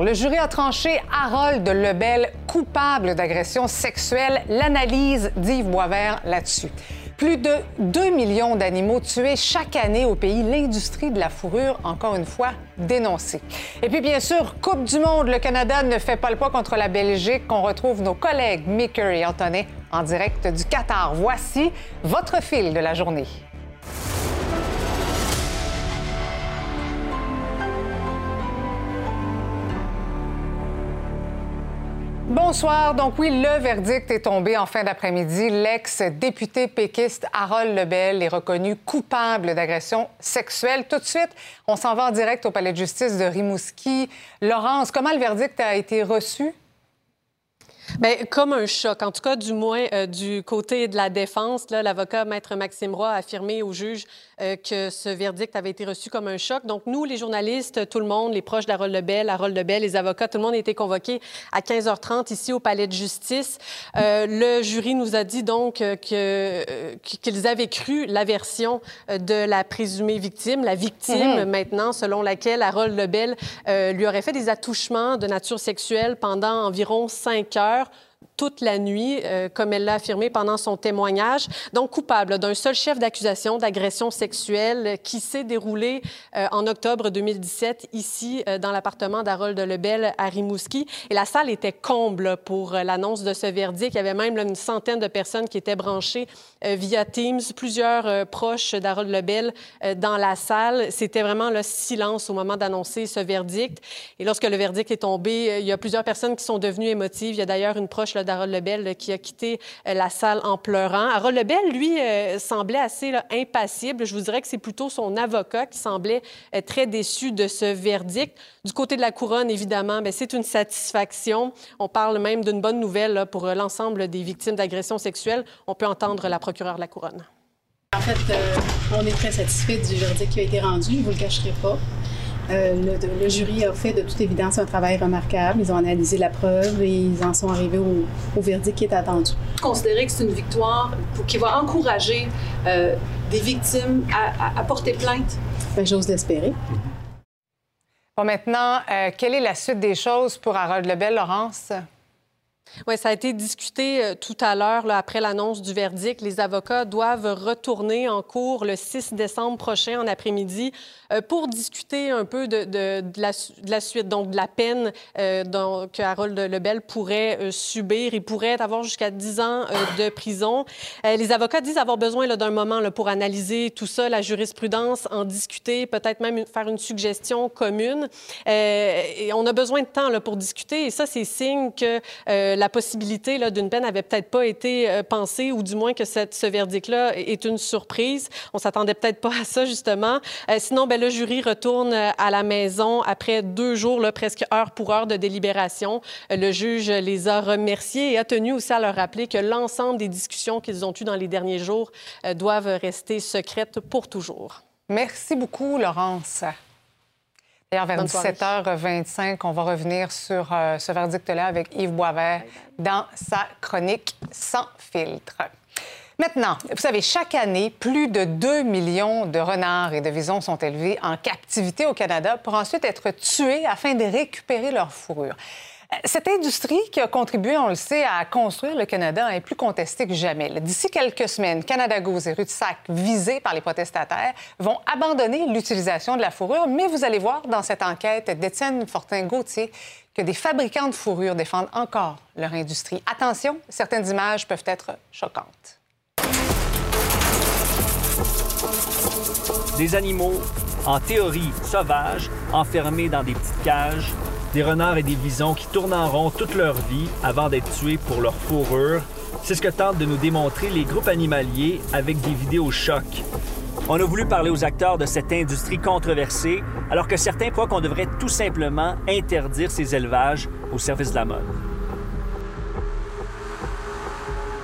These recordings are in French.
Le jury a tranché Harold Lebel coupable d'agression sexuelle. L'analyse d'Yves Boisvert là-dessus. Plus de 2 millions d'animaux tués chaque année au pays. L'industrie de la fourrure, encore une fois, dénoncée. Et puis, bien sûr, Coupe du Monde, le Canada ne fait pas le poids contre la Belgique. On retrouve nos collègues Micker et Antonin en direct du Qatar. Voici votre fil de la journée. Bonsoir. Donc oui, le verdict est tombé en fin d'après-midi. L'ex-député péquiste Harold Lebel est reconnu coupable d'agression sexuelle. Tout de suite, on s'en va en direct au palais de justice de Rimouski. Laurence, comment le verdict a été reçu? Bien, comme un choc, en tout cas, du moins euh, du côté de la défense. L'avocat Maître Maxime Roy a affirmé au juge euh, que ce verdict avait été reçu comme un choc. Donc, nous, les journalistes, tout le monde, les proches d'Harold Lebel, Harold Lebel, les avocats, tout le monde a été convoqué à 15h30 ici au Palais de justice. Euh, le jury nous a dit donc que, qu'ils avaient cru la version de la présumée victime, la victime mhm. maintenant, selon laquelle Harold Lebel lui aurait fait des attouchements de nature sexuelle pendant environ cinq heures toute la nuit, euh, comme elle l'a affirmé pendant son témoignage. Donc, coupable d'un seul chef d'accusation d'agression sexuelle qui s'est déroulé euh, en octobre 2017 ici euh, dans l'appartement d'Harold Lebel à Rimouski. Et la salle était comble pour l'annonce de ce verdict. Il y avait même une centaine de personnes qui étaient branchées via Teams, plusieurs proches d'Harold Lebel dans la salle. C'était vraiment le silence au moment d'annoncer ce verdict. Et lorsque le verdict est tombé, il y a plusieurs personnes qui sont devenues émotives. Il y a d'ailleurs une proche d'Harold Lebel qui a quitté euh, la salle en pleurant. Harold Lebel, lui, euh, semblait assez impassible. Je vous dirais que c'est plutôt son avocat qui semblait euh, très déçu de ce verdict. Du côté de la couronne, évidemment, ben, c'est une satisfaction. On parle même d'une bonne nouvelle pour l'ensemble des victimes d'agressions sexuelles. On peut entendre la procureure de la couronne. En fait, on est très satisfait du verdict qui a été rendu, je ne le cacherai pas. Euh, le, jury a fait de toute évidence un travail remarquable. Ils ont analysé la preuve et ils en sont arrivés au, verdict qui est attendu. Considérer que c'est une victoire qui va encourager euh, des victimes à, porter plainte? Ben, j'ose l'espérer. Bon, maintenant, euh, quelle est la suite des choses pour Harold Lebel, Laurence? Oui, ça a été discuté euh, tout à l'heure, après l'annonce du verdict. Les avocats doivent retourner en cours le 6 décembre prochain, en après-midi, euh, pour discuter un peu de, la, suite, donc de la peine euh, que Harold Lebel pourrait subir. Il pourrait avoir jusqu'à 10 ans de prison. les avocats disent avoir besoin d'un moment pour analyser tout ça, la jurisprudence, en discuter, peut-être même faire une suggestion commune. et on a besoin de temps pour discuter. Et ça, c'est signe que la possibilité d'une peine n'avait peut-être pas été euh, pensée, ou du moins que cette, ce verdict-là est une surprise. On s'attendait peut-être pas à ça, justement. Euh, sinon, ben, le jury retourne euh, à la maison après deux jours, presque heure pour heure de délibération. Le juge les a remerciés et a tenu aussi à leur rappeler que l'ensemble des discussions qu'ils ont eues dans les derniers jours doivent rester secrètes pour toujours. Merci beaucoup, Laurence. D'ailleurs, vers 17h25, on va revenir sur euh, ce verdict-là avec Yves Boisvert dans sa chronique Sans filtre. Maintenant, vous savez, chaque année, plus de 2 millions de renards et de visons sont élevés en captivité au Canada pour ensuite être tués afin de récupérer leur fourrure. Cette industrie qui a contribué, on le sait, à construire le Canada est plus contestée que jamais. D'ici quelques semaines, Canada Goose et Rutsac, visés par les protestataires, vont abandonner l'utilisation de la fourrure, mais vous allez voir dans cette enquête d'Étienne Fortin-Gauthier que des fabricants de fourrure défendent encore leur industrie. Attention, certaines images peuvent être choquantes. Des animaux, en théorie sauvages, enfermés dans des petites cages, des renards et des visons qui tournent en rond toute leur vie avant d'être tués pour leur fourrure. C'est ce que tentent de nous démontrer les groupes animaliers avec des vidéos chocs. On a voulu parler aux acteurs de cette industrie controversée, alors que certains croient qu'on devrait tout simplement interdire ces élevages au service de la mode.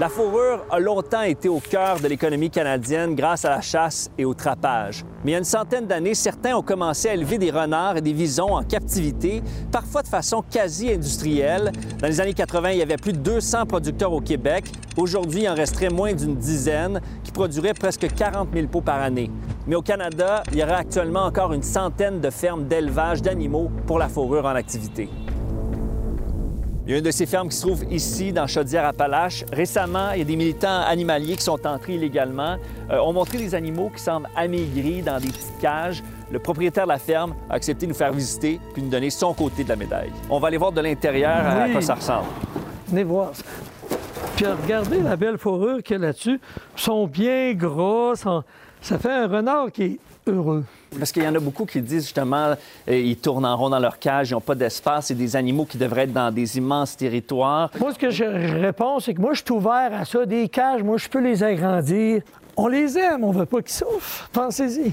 La fourrure a longtemps été au cœur de l'économie canadienne grâce à la chasse et au trapage. Mais il y a une centaine d'années, certains ont commencé à élever des renards et des visons en captivité, parfois de façon quasi industrielle. Dans les années 80, il y avait plus de 200 producteurs au Québec. Aujourd'hui, il en resterait moins d'une dizaine qui produiraient presque 40 000 pots par année. Mais au Canada, il y aurait actuellement encore une centaine de fermes d'élevage d'animaux pour la fourrure en activité. Il y a une de ces fermes qui se trouve ici, dans Chaudière-Appalaches. Récemment, il y a des militants animaliers qui sont entrés illégalement, euh, ont montré des animaux qui semblent amaigris dans des petites cages. Le propriétaire de la ferme a accepté de nous faire visiter puis nous donner son côté de la médaille. On va aller voir de l'intérieur à quoi ça ressemble. Venez voir. Puis regardez la belle fourrure qu'il y a là-dessus. Ils sont bien gros. Ça fait un renard qui est heureux. Parce qu'il y en a beaucoup qui disent justement, euh, ils tournent en rond dans leur cage, ils n'ont pas d'espace, c'est des animaux qui devraient être dans des immenses territoires. Moi, ce que je réponds, c'est que moi, je suis ouvert à ça. Des cages, moi, je peux les agrandir. On les aime, on ne veut pas qu'ils souffrent. Pensez-y.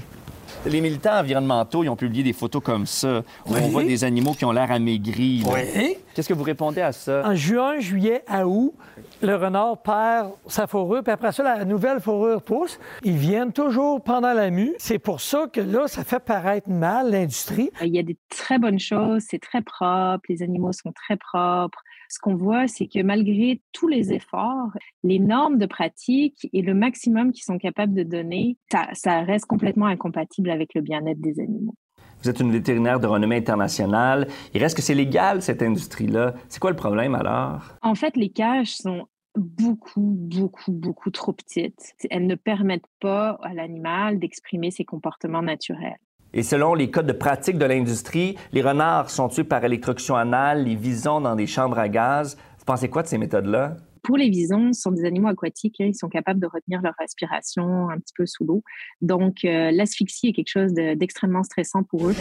Les militants environnementaux, ils ont publié des photos comme ça, où on voit des animaux qui ont l'air amaigris. Oui. Qu'est-ce que vous répondez à ça? En juin, juillet, à août, le renard perd sa fourrure, puis après ça, la nouvelle fourrure pousse. Ils viennent toujours pendant la mue. C'est pour ça que là, ça fait paraître mal l'industrie. Il y a des très bonnes choses, c'est très propre, les animaux sont très propres ce qu'on voit, c'est que malgré tous les efforts, les normes de pratique et le maximum qu'ils sont capables de donner, ça, reste complètement incompatible avec le bien-être des animaux. Vous êtes une vétérinaire de renommée internationale. Il reste que c'est légal, cette industrie-là. C'est quoi le problème alors? En fait, les cages sont beaucoup, beaucoup, beaucoup trop petites. Elles ne permettent pas à l'animal d'exprimer ses comportements naturels. Et selon les codes de pratique de l'industrie, les renards sont tués par électrocution anale, les visons dans des chambres à gaz. Vous pensez quoi de ces méthodes-là? Pour les visons, ce sont des animaux aquatiques. Hein. ils sont capables de retenir leur respiration un petit peu sous l'eau. Donc, euh, l'asphyxie est quelque chose d'extrêmement stressant pour eux.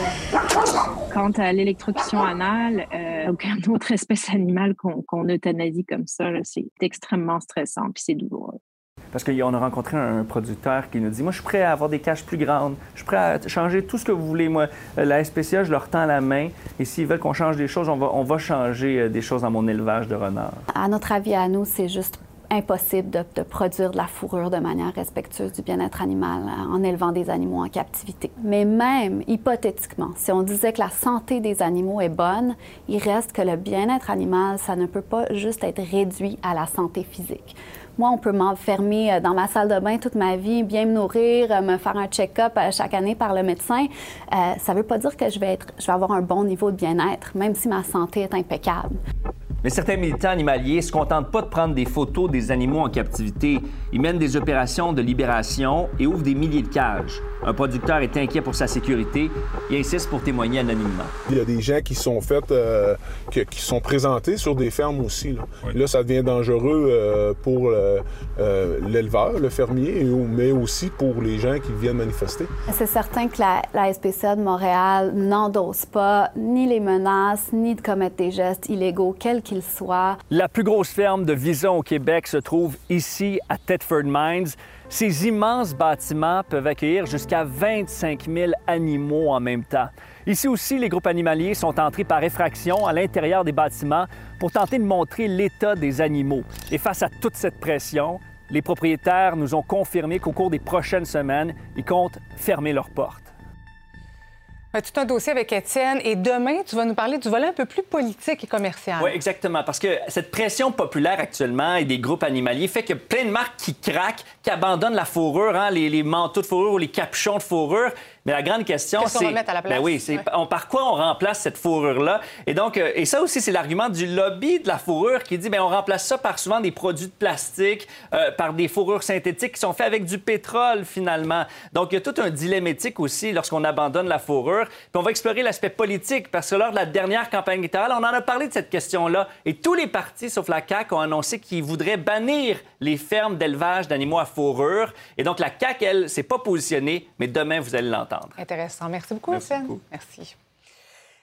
Quant à l'électrocution anale, euh, aucun autre espèce animale qu'on euthanasie comme ça, c'est extrêmement stressant puis c'est douloureux. Parce qu'on a rencontré un producteur qui nous dit Moi, je suis prêt à avoir des cages plus grandes. Je suis prêt à changer tout ce que vous voulez. Moi, euh, la SPCA, je leur tends la main. Et s'ils veulent qu'on change des choses, on va, changer euh, des choses dans mon élevage de renards. À notre avis, à nous, c'est juste impossible de, produire de la fourrure de manière respectueuse du bien-être animal euh, en élevant des animaux en captivité. Mais même hypothétiquement, si on disait que la santé des animaux est bonne, il reste que le bien-être animal, ça ne peut pas juste être réduit à la santé physique. Moi, on peut m'enfermer euh, dans ma salle de bain toute ma vie, bien me nourrir, euh, me faire un check-up euh, chaque année par le médecin. ça ne veut pas dire que je vais, être, je vais avoir un bon niveau de bien-être, même si ma santé est impeccable. Mais certains militants animaliers ne se contentent pas de prendre des photos des animaux en captivité. Ils mènent des opérations de libération et ouvrent des milliers de cages. Un producteur est inquiet pour sa sécurité et insiste pour témoigner anonymement. Il y a des gens qui sont faits, euh, qui, sont présentés sur des fermes aussi. Là, ça devient dangereux euh, pour euh, l'éleveur, le fermier, mais aussi pour les gens qui viennent manifester. C'est certain que la, la SPCA de Montréal n'endosse pas ni les menaces, ni de commettre des gestes illégaux, quels soit. La plus grosse ferme de visons au Québec se trouve ici à Thetford Mines. Ces immenses bâtiments peuvent accueillir jusqu'à 25 000 animaux en même temps. Ici aussi, les groupes animaliers sont entrés par effraction à l'intérieur des bâtiments pour tenter de montrer l'état des animaux. Et face à toute cette pression, les propriétaires nous ont confirmé qu'au cours des prochaines semaines, ils comptent fermer leurs portes tout un dossier avec Étienne. Et demain, tu vas nous parler du volet un peu plus politique et commercial. Oui, exactement. Parce que cette pression populaire actuellement et des groupes animaliers fait que plein de marques qui craquent, qui abandonnent la fourrure, hein, les, les manteaux de fourrure ou les capuchons de fourrure. Mais la grande question, c'est. va mettre à la place? Ben oui, c'est on, par quoi on remplace cette fourrure-là? Et donc, euh, et ça aussi, c'est l'argument du lobby de la fourrure qui dit, bien, on remplace ça par souvent des produits de plastique, euh, par des fourrures synthétiques qui sont faites avec du pétrole, finalement. Donc, il y a tout un dilemme éthique aussi lorsqu'on abandonne la fourrure. Puis on va explorer l'aspect politique parce que lors de la dernière campagne électorale, on en a parlé de cette question-là. Et tous les partis, sauf la CAQ, ont annoncé qu'ils voudraient bannir les fermes d'élevage d'animaux à fourrure. Et donc, la CAQ, elle, s'est pas positionnée, mais demain, vous allez l'entendre. Intéressant. Merci beaucoup, Merci Merci.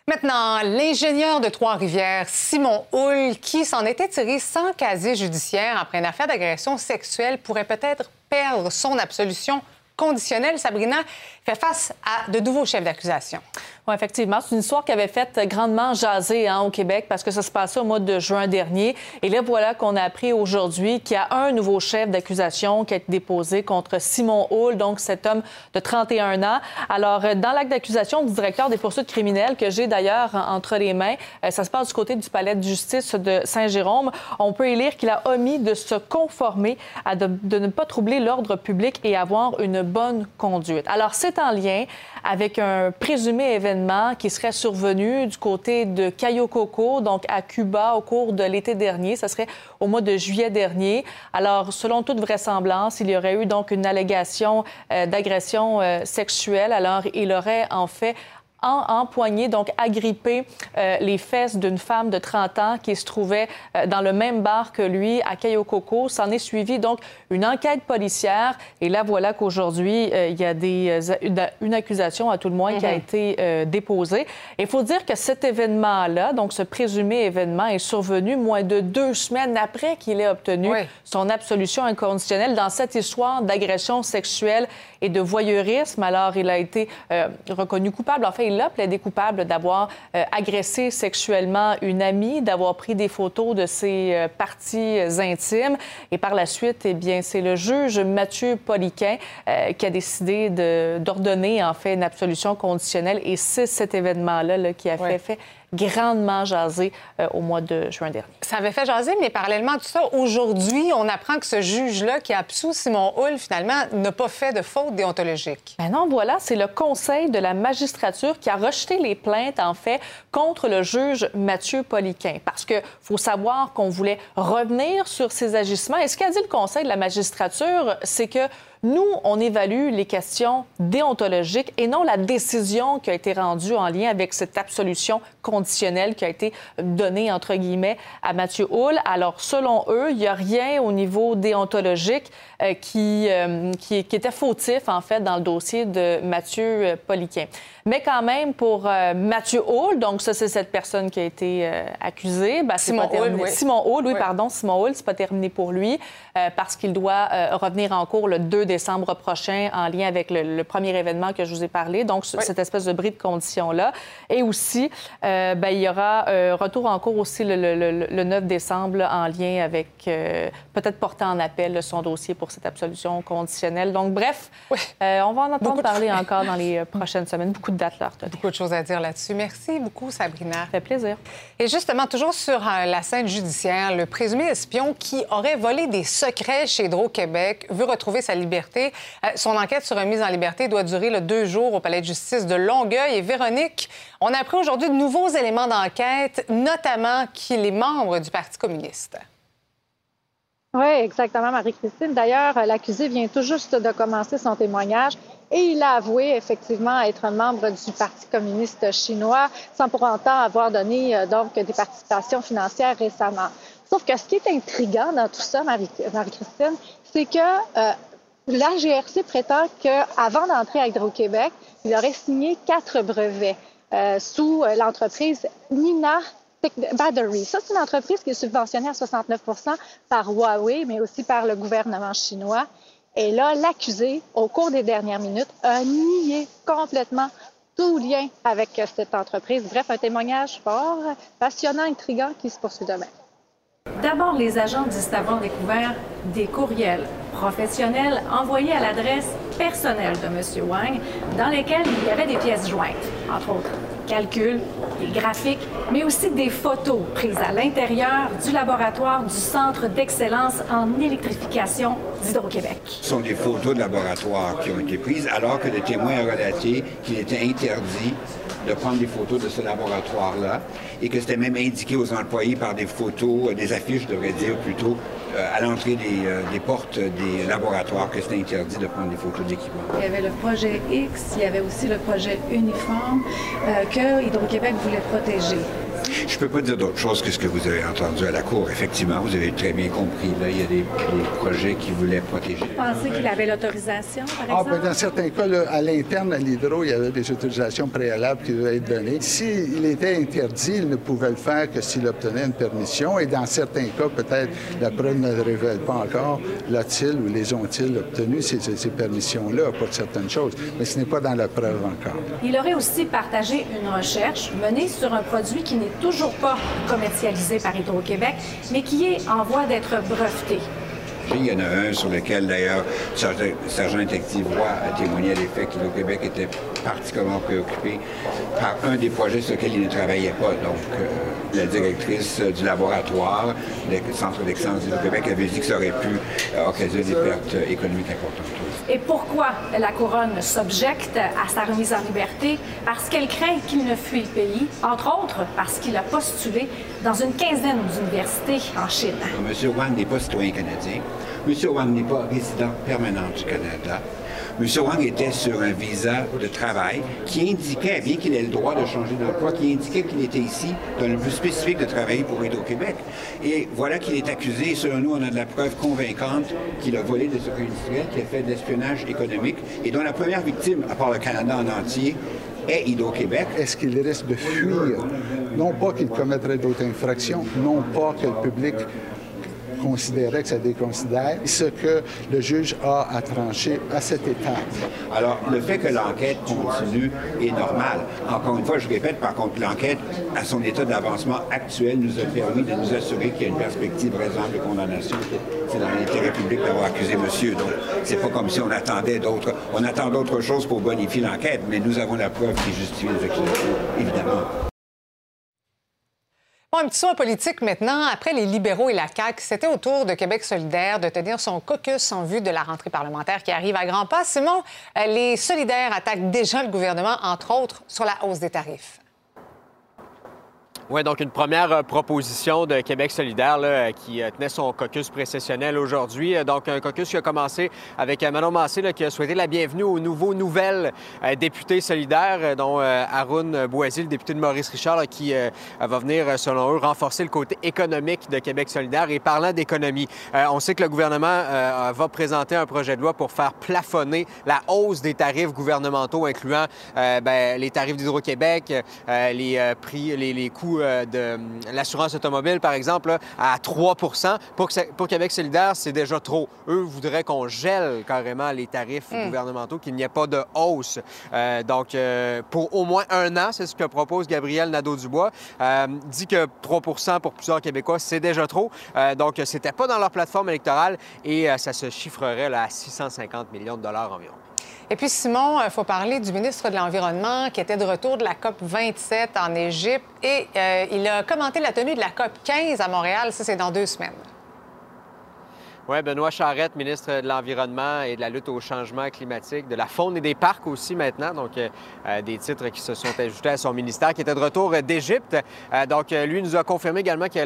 Maintenant, l'ingénieur de Trois-Rivières, Simon Hull, qui s'en était tiré sans casier judiciaire après une affaire d'agression sexuelle, pourrait peut-être perdre son absolution conditionnelle. Sabrina fait face à de nouveaux chefs d'accusation. Oui, effectivement. C'est une histoire qui avait fait grandement jaser hein, au Québec parce que ça se passait au mois de juin dernier. Et là, voilà qu'on a appris aujourd'hui qu'il y a un nouveau chef d'accusation qui a été déposé contre Simon Hull, donc cet homme de 31 ans. Alors, euh, dans l'acte d'accusation du directeur des poursuites criminelles, que j'ai d'ailleurs entre les mains, euh, ça se passe du côté du palais de justice de Saint-Jérôme, on peut y lire qu'il a omis de se conformer à de, de ne pas troubler l'ordre public et avoir une bonne conduite. Alors, c'est en lien avec un présumé événement qui serait survenu du côté de Cayo Coco, donc à Cuba, au cours de l'été dernier. Ça serait au mois de juillet dernier. Alors, selon toute vraisemblance, il y aurait eu donc une allégation euh, d'agression euh, sexuelle. Alors, il aurait en fait empoigné, donc agrippé euh, les fesses d'une femme de 30 ans qui se trouvait euh, dans le même bar que lui à Coco. S'en est suivi donc une enquête policière et là voilà qu'aujourd'hui euh, il y a des, une accusation à tout le moins qui a mhm. été déposée. Il faut dire que cet événement-là, donc ce présumé événement, est survenu moins de deux semaines après qu'il ait obtenu son absolution inconditionnelle dans cette histoire d'agression sexuelle et de voyeurisme. Alors il a été reconnu coupable. En fait, il a plaidé coupable d'avoir euh, agressé sexuellement une amie, d'avoir pris des photos de ses euh, parties intimes. Et par la suite, eh bien, c'est le juge Mathieu Poliquin euh, qui a décidé d'ordonner, en fait, une absolution conditionnelle. Et c'est cet événement-là qui a fait, fait grandement jasé euh, au mois de juin dernier. Ça avait fait jaser, mais parallèlement à tout ça, aujourd'hui, on apprend que ce juge-là qui a absous Simon Hull, finalement, n'a pas fait de faute déontologique. Ben non, voilà, c'est le Conseil de la magistrature qui a rejeté les plaintes, en fait, contre le juge Mathieu Poliquin. Parce que faut savoir qu'on voulait revenir sur ses agissements. Et ce qu'a dit le Conseil de la magistrature, c'est que nous, on évalue les questions déontologiques et non la décision qui a été rendue en lien avec cette absolution conditionnelle qui a été donnée, entre guillemets, à Mathieu Hull. Alors, selon eux, il n'y a rien au niveau déontologique euh, qui, euh, qui, était fautif, en fait, dans le dossier de Mathieu euh, Poliquin. Mais quand même, pour Mathieu Hull, donc ça, c'est cette personne qui a été accusée. Ben, Simon, Hull, oui. Simon Hull, oui, pardon, Simon Hull, c'est pas terminé pour lui parce qu'il doit revenir en cours le 2 décembre prochain en lien avec le, premier événement que je vous ai parlé, donc cette espèce de bris de conditions-là. Et aussi, euh, ben, il y aura euh, retour en cours aussi le, 9 décembre en lien avec euh, peut-être porter en appel son dossier pour cette absolution conditionnelle. Donc, bref, on va en entendre parler encore dans les prochaines semaines. Beaucoup de dates. Beaucoup de choses à dire là-dessus. Merci beaucoup, Sabrina. Ça fait plaisir. Et justement, toujours sur la scène judiciaire, le présumé espion qui aurait volé des secrets chez Hydro-Québec veut retrouver sa liberté euh, son enquête sur remise en liberté doit durer le deux jours au Palais de justice de Longueuil. Et Véronique, on a appris aujourd'hui de nouveaux éléments d'enquête, notamment qu'il est membre du Parti communiste. Oui, exactement, Marie-Christine. D'ailleurs, l'accusé vient tout juste de commencer son témoignage et il a avoué effectivement être membre du Parti communiste chinois sans pour autant avoir donné euh, donc des participations financières récemment. Sauf que ce qui est intriguant dans tout ça, Marie-Christine, c'est que euh, la GRC prétend qu'avant d'entrer à Hydro-Québec, il aurait signé quatre brevets euh, sous euh, l'entreprise Nina Battery. Ça, c'est une entreprise qui est subventionnée à 69% par Huawei, mais aussi par le gouvernement chinois. Et là, l'accusé, au cours des dernières minutes, a nié complètement tout lien avec cette entreprise. Bref, un témoignage fort, passionnant, intrigant qui se poursuit demain. D'abord, les agents disent avoir découvert des courriels professionnels envoyés à l'adresse personnelle de M. Wang, dans lesquels il y avait des pièces jointes, entre autres calculs, des graphiques, mais aussi des photos prises à l'intérieur du laboratoire du Centre d'excellence en électrification d'Hydro-Québec. Ce sont des photos de laboratoire qui ont été prises, alors que le témoin a relaté qu'il était interdit de prendre des photos de ce laboratoire-là et que c'était même indiqué aux employés par des photos, des affiches, je devrais dire plutôt, euh, à l'entrée euh, des, portes des laboratoires que c'était interdit de prendre des photos d'équipement. Il y avait le projet X, il y avait aussi le projet uniforme euh, que Hydro-Québec voulait protéger. Je ne peux pas dire d'autre chose que ce que vous avez entendu à la Cour. Effectivement, vous avez très bien compris. Là, il y a des, projets qui voulaient protéger. Vous pensez qu'il avait l'autorisation, par ah, ben, exemple? dans certains cas, à l'interne, à l'hydro, il y avait des autorisations préalables qui devaient être données. S'il était interdit, il ne pouvait le faire que s'il obtenait une permission. Et dans certains cas, peut-être, la preuve ne le révèle pas encore, l'a-t-il ou les ont-ils obtenu ces, ces permissions-là pour certaines choses. Mais ce n'est pas dans la preuve encore. Il aurait aussi partagé une recherche menée sur un produit qui n'est toujours pas commercialisé par Hydro-Québec, mais qui est en voie d'être breveté. Il y en a un sur lequel, d'ailleurs, le sergent Roy a témoigné à l'effet qu'Hydro-Québec était particulièrement préoccupé par un des projets sur lesquels il ne travaillait pas. Donc, euh, la directrice du laboratoire, le Centre d'excellence d'Hydro-Québec, avait dit que ça aurait pu occasionner des pertes économiques importantes. Et pourquoi la couronne s'objecte à sa remise en liberté? Parce qu'elle craint qu'il ne fuit le pays, entre autres parce qu'il a postulé dans une quinzaine d'universités en Chine. M. Wang n'est pas citoyen canadien. M. Wang n'est pas résident permanent du Canada. M. Wang était sur un visa de travail qui indiquait, bien qu'il ait le droit de changer d'emploi, qui indiquait qu'il était ici dans le but spécifique de travailler pour Hydro-Québec. Et voilà qu'il est accusé, selon nous, on a de la preuve convaincante qu'il a volé des secrets industriels, qu'il a fait de l'espionnage économique, et dont la première victime, à part le Canada en entier, est Hydro-Québec. Est-ce qu'il risque de fuir? Non pas qu'il commettrait d'autres infractions, non pas que le public considérait que ça déconsidère ce que le juge a à trancher à cette étape. Alors, le fait que l'enquête continue est normal. Encore une fois, je répète, par contre, l'enquête, à son état d'avancement actuel, nous a permis de nous assurer qu'il y a une perspective raisonnable de condamnation. C'est dans l'intérêt public d'avoir accusé monsieur. Donc, c'est pas comme si on attendait d'autres. On attend d'autres choses pour bonifier l'enquête, mais nous avons la preuve qui justifie les évidemment. Un petit soin politique maintenant. Après les libéraux et la CAQ, c'était au tour de Québec solidaire de tenir son caucus en vue de la rentrée parlementaire qui arrive à grands pas. Simon, euh, les solidaires attaquent déjà le gouvernement, entre autres, sur la hausse des tarifs. Oui, donc une première euh, proposition de Québec solidaire là, euh, qui euh, tenait son caucus précessionnel aujourd'hui. Donc un caucus qui a commencé avec Manon Massé là, qui a souhaité la bienvenue aux nouveaux nouvelles députés solidaires, dont Haroun Boisy, le député de Maurice Richard, qui va venir, selon eux, renforcer le côté économique de Québec solidaire. Et parlant d'économie, on sait que le gouvernement va présenter un projet de loi pour faire plafonner la hausse des tarifs gouvernementaux, incluant ben, les tarifs d'Hydro-Québec, les prix, les, les coûts euh, de euh, l'assurance automobile, par exemple, à 3 pour, pour Québec solidaire, c'est déjà trop. Eux voudraient qu'on gèle carrément les tarifs hmm. gouvernementaux, qu'il n'y ait pas de hausse. Euh, donc, pour au moins un an, c'est ce que propose Gabriel Nadeau-Dubois. dit que 3 pour plusieurs Québécois, c'est déjà trop. donc, c'était pas dans leur plateforme électorale et ça se chiffrerait là, à 650 millions de dollars environ. Et puis, Simon, il euh, faut parler du ministre de l'Environnement qui était de retour de la COP 27 en Égypte et euh, il a commenté la tenue de la COP 15 à Montréal. Ça, c'est dans deux semaines. Oui, Benoît Charette, ministre de l'Environnement et de la lutte au changement climatique, de la faune et des parcs aussi maintenant, donc euh, euh, des titres qui se sont ajoutés à son ministère, qui était de retour d'Égypte. Euh, donc, lui nous a confirmé également que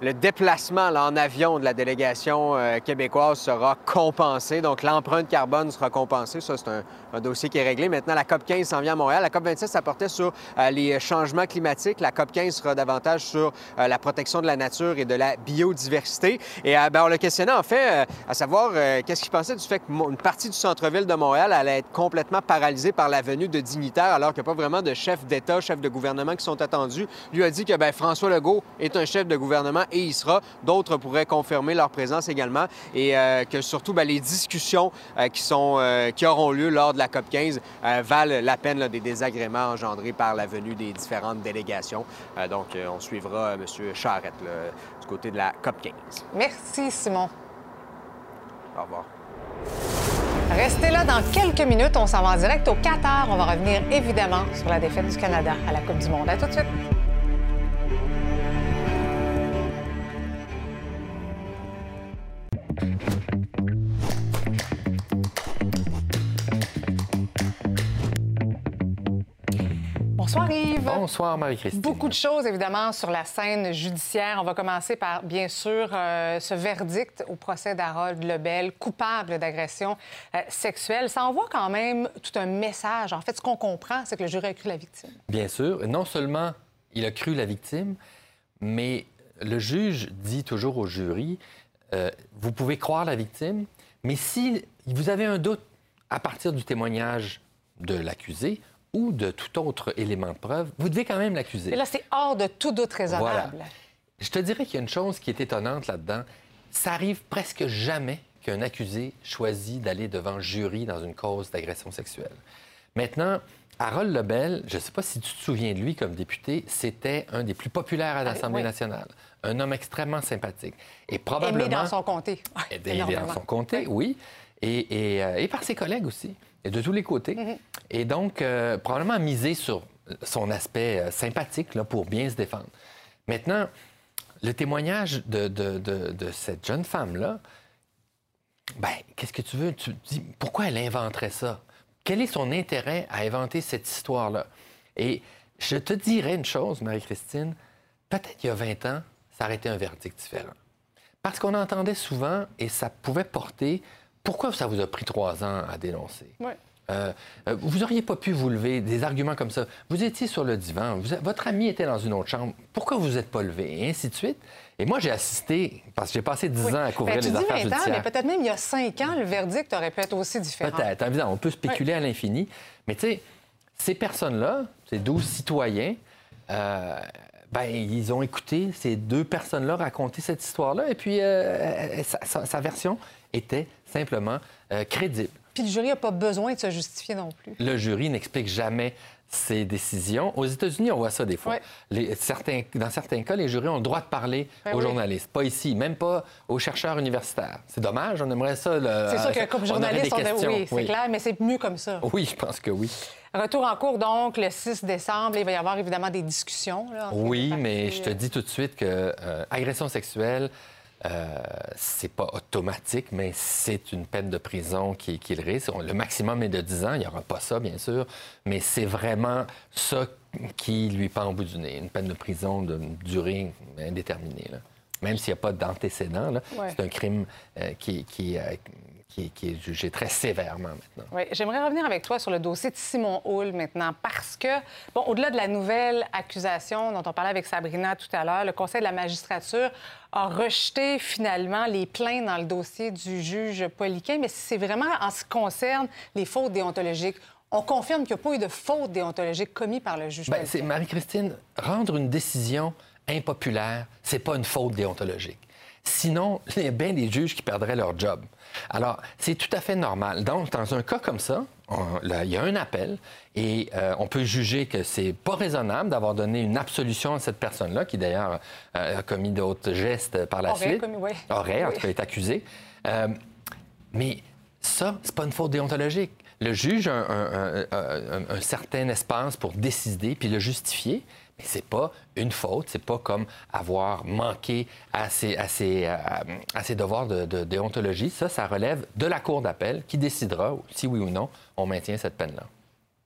le déplacement en avion de la délégation québécoise sera compensé. Donc, l'empreinte carbone sera compensée. Ça, c'est un, dossier qui est réglé. Maintenant, la COP 15 s'en vient à Montréal. La COP 26 ça portait sur les changements climatiques. La COP 15 sera davantage sur la protection de la nature et de la biodiversité. Et ben, on l'a questionné en euh, à savoir euh, qu'est-ce qu'il pensait du fait qu'une partie du centre-ville de Montréal allait être complètement paralysée par la venue de dignitaires, alors qu'il n'y a pas vraiment de chef d'État, chef de gouvernement qui sont attendus. Lui a dit que ben, François Legault est un chef de gouvernement et il sera. D'autres pourraient confirmer leur présence également et euh, que surtout ben, les discussions qui auront lieu lors de la COP 15 valent la peine des désagréments engendrés par la venue des différentes délégations. donc, on suivra M. Charette du côté de la COP 15. Merci, Simon. Restez là dans quelques minutes. On s'en va en direct au Qatar. On va revenir évidemment sur la défaite du Canada à la Coupe du Monde. À tout de suite. Bonsoir Marie-Christine. Beaucoup de choses évidemment sur la scène judiciaire. On va commencer par bien sûr euh, ce verdict au procès d'Harold Lebel, coupable d'agression euh, sexuelle. Ça envoie quand même tout un message. En fait, ce qu'on comprend, c'est que le jury a cru la victime. Bien sûr. Non seulement il a cru la victime, mais le juge dit toujours au jury, euh, vous pouvez croire la victime, mais si vous avez un doute à partir du témoignage de l'accusé, ou de tout autre élément de preuve, vous devez quand même l'accuser. Et là, c'est hors de tout doute raisonnable. Je te dirais qu'il y a une chose qui est étonnante là-dedans. Ça arrive presque jamais qu'un accusé choisit d'aller devant jury dans une cause d'agression sexuelle. Maintenant, Harold Lebel, je ne sais pas si tu te souviens de lui comme député, c'était un des plus populaires à ah, l'Assemblée nationale. Un homme extrêmement sympathique. Et probablement... Aimé dans son comté. Aimé dans son comté, oui. Et, euh, et, par ses collègues aussi de tous les côtés. Mm-hmm. Et donc, euh, probablement miser sur son aspect euh, sympathique là, pour bien se défendre. Maintenant, le témoignage de, cette jeune femme-là, ben, qu'est-ce que tu veux? Tu te dis, pourquoi elle inventerait ça? Quel est son intérêt à inventer cette histoire-là? Et je te dirais une chose, Marie-Christine, peut-être il y a 20 ans, ça aurait été un verdict différent. Parce qu'on entendait souvent, et ça pouvait porter, pourquoi ça vous a pris trois ans à dénoncer? Euh, euh, vous n'auriez pas pu vous lever, des arguments comme ça. Vous étiez sur le divan, votre ami était dans une autre chambre. Pourquoi vous n'êtes pas levé? Et ainsi de suite. Et moi, j'ai assisté, parce que j'ai passé dix ans à couvrir ben, les affaires 20 judiciaires. Ans, mais peut-être même il y a cinq ans, le verdict aurait pu être aussi différent. Peut-être, évidemment, on peut spéculer à l'infini. Mais tu sais, ces personnes-là, ces 12 citoyens, euh, ben, ils ont écouté ces deux personnes-là raconter cette histoire-là, et puis euh, sa, sa, version était simplement euh, crédible. Puis le jury n'a pas besoin de se justifier non plus. Le jury n'explique jamais ses décisions. Aux États-Unis, on voit ça des fois. Les, certains, dans certains cas, les jurys ont le droit de parler Ben aux oui. journalistes. Pas ici, même pas aux chercheurs universitaires. C'est dommage, on aimerait ça. le- C'est sûr que comme on aurait journaliste, des on a... oui, c'est clair, mais c'est mieux comme ça. Oui, je pense que oui. Retour en cours, donc, le 6 décembre. Il va y avoir évidemment des discussions. Là, Oui, mais je te dis tout de suite que euh, agression sexuelle, euh, c'est pas automatique, mais c'est une peine de prison qui, qui est le risque. Le maximum est de 10 ans. Il n'y aura pas ça, bien sûr, mais c'est vraiment ça qui lui pend au bout du nez. Une peine de prison de durée indéterminée. là. Même s'il n'y a pas d'antécédent, Ouais. c'est un crime euh, qui, qui, euh, qui- qui est jugé très sévèrement maintenant. Oui, j'aimerais revenir avec toi sur le dossier de Simon Hull maintenant, parce que, bon, au-delà de la nouvelle accusation dont on parlait avec Sabrina tout à l'heure, le Conseil de la magistrature a rejeté finalement les plaintes dans le dossier du juge Poliquin, mais c'est vraiment en ce qui concerne les fautes déontologiques. On confirme qu'il n'y a pas eu de fautes déontologiques commises par le juge Poliquin. c'est Marie-Christine, rendre une décision impopulaire, c'est pas une faute déontologique. Sinon, il y a bien des juges qui perdraient leur job. Alors, c'est tout à fait normal. Donc, dans un cas comme ça, on- là, il y a un appel et euh, on peut juger que c'est pas raisonnable d'avoir donné une absolution à cette personne-là, qui d'ailleurs euh, a commis d'autres gestes par la Aurait suite. commis, oui. Aurait, en tout cas, est accusé. Euh, mais ça, c'est pas une faute déontologique. Le juge a un, un- un- un- un certain espace pour décider puis le justifier, mais c'est pas une faute. C'est pas comme avoir manqué à ses, à ses, à- à ses devoirs de, de déontologie. Ça, ça relève de la cour d'appel qui décidera si oui ou non on maintient cette peine-là.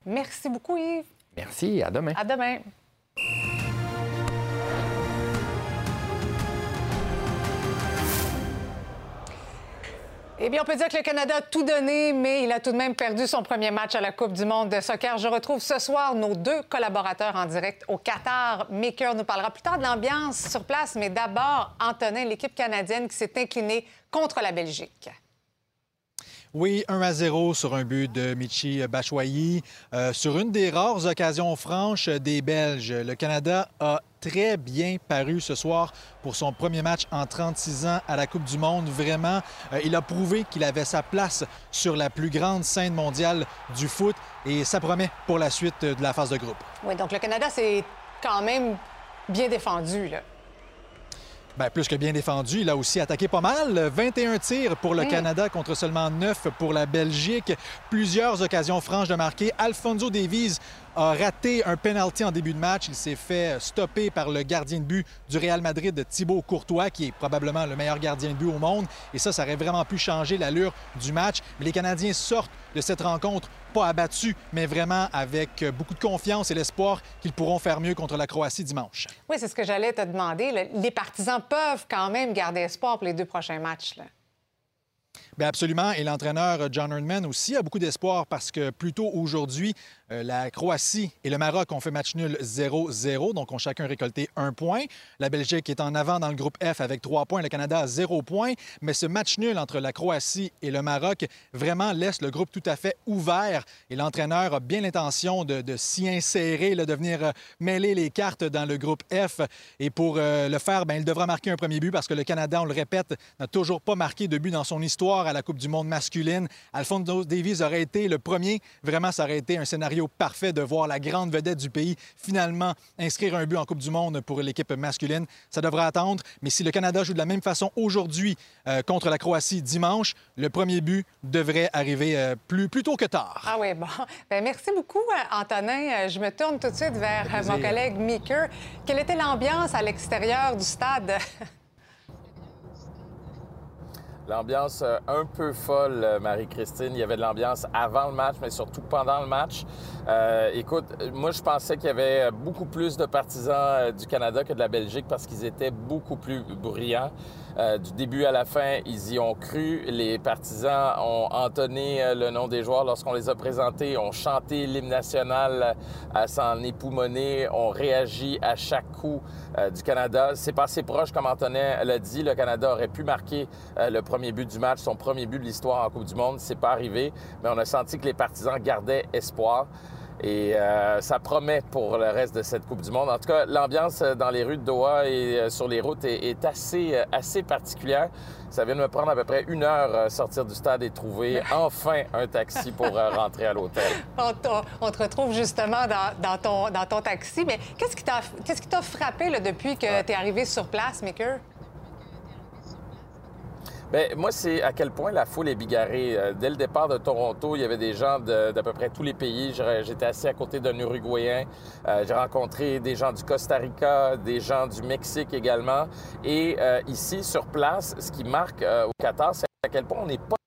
Merci beaucoup, Yves. Merci, à demain. À demain. Eh bien, on peut dire que le Canada a tout donné, mais il a tout de même perdu son premier match à la Coupe du monde de soccer. Je retrouve ce soir nos deux collaborateurs en direct au Qatar. Maker nous parlera plus tard de l'ambiance sur place, mais d'abord, Antonin, l'équipe canadienne qui s'est inclinée contre la Belgique. Oui, 1 à 0 sur un but de Michi Bachoyi. Euh, sur une des rares occasions franches des Belges, le Canada a très bien paru ce soir pour son premier match en 36 ans à la Coupe du Monde. Vraiment, euh, il a prouvé qu'il avait sa place sur la plus grande scène mondiale du foot et ça promet pour la suite de la phase de groupe. Oui, donc le Canada s'est quand même bien défendu. Bien, plus que bien défendu. Il a aussi attaqué pas mal. 21 tirs pour le Mm. Canada contre seulement 9 pour la Belgique. Plusieurs occasions franches de marquer. Alfonso Davies a raté un penalty en début de match. Il s'est fait stopper par le gardien de but du Real Madrid, Thibaut Courtois, qui est probablement le meilleur gardien de but au monde. Et ça, ça aurait vraiment pu changer l'allure du match. Mais les Canadiens sortent de cette rencontre pas abattus, mais vraiment avec beaucoup de confiance et l'espoir qu'ils pourront faire mieux contre la Croatie dimanche. Oui, c'est ce que j'allais te demander. Les partisans peuvent quand même garder espoir pour les deux prochains matchs. Là. Bien absolument. Et l'entraîneur John Herdman aussi a beaucoup d'espoir parce que plus tôt aujourd'hui, euh, la Croatie et le Maroc ont fait match nul 0-0, donc ont chacun récolté un point. La Belgique est en avant dans le groupe F avec trois points, le Canada a zéro point. Mais ce match nul entre la Croatie et le Maroc vraiment laisse le groupe tout à fait ouvert. Et l'entraîneur a bien l'intention de, s'y insérer, de venir euh, mêler les cartes dans le groupe F. Et pour euh, le faire, bien, il devra marquer un premier but parce que le Canada, on le répète, n'a toujours pas marqué de but dans son histoire à la Coupe du monde masculine. Alfonso Davies aurait été le premier. Vraiment, ça aurait été un scénario parfait de voir la grande vedette du pays finalement inscrire un but en Coupe du monde pour l'équipe masculine. Ça devra attendre. Mais si le Canada joue de la même façon aujourd'hui euh, contre la Croatie dimanche, le premier but devrait arriver euh, plus, plus tôt que tard. Ah oui, bon. Bien, merci beaucoup, euh, Antonin. Je me tourne tout de suite vers mon collègue Meeker. Quelle était l'ambiance à l'extérieur du stade? L'ambiance euh, un peu folle, euh, Marie-Christine. Il y avait de l'ambiance avant le match, mais surtout pendant le match. Euh, écoute, moi, je pensais qu'il y avait beaucoup plus de partisans du Canada que de la Belgique parce qu'ils étaient beaucoup plus bruyants. Du début à la fin, ils y ont cru. Les partisans ont entonné le nom des joueurs lorsqu'on les a présentés, ont chanté l'hymne national à s'en époumoner, ont réagi à chaque coup du Canada. C'est passé proche, comme Antonin l'a dit. Le Canada aurait pu marquer le premier but du match, son premier but de l'histoire en Coupe du Monde. C'est pas arrivé, mais on a senti que les partisans gardaient espoir. Et euh, ça promet pour le reste de cette Coupe du Monde. En tout cas, l'ambiance dans les rues de Doha et euh, sur les routes est, assez, euh, assez particulière. Ça vient de me prendre à peu près une heure sortir du stade et trouver enfin un taxi pour rentrer à l'hôtel. On, te retrouve justement dans, ton, dans ton taxi. Mais qu'est-ce qui t'a, frappé là, depuis que tu es arrivé sur place, Maker? Bien, moi, c'est à quel point la foule est bigarrée. Euh, dès le départ de Toronto, il y avait des gens d'à peu près tous les pays. J'étais assis à côté d'un Uruguayen. Euh, j'ai rencontré des gens du Costa Rica, des gens du Mexique également. Et euh, ici, sur place, ce qui marque au Qatar, c'est à quel point on n'est pas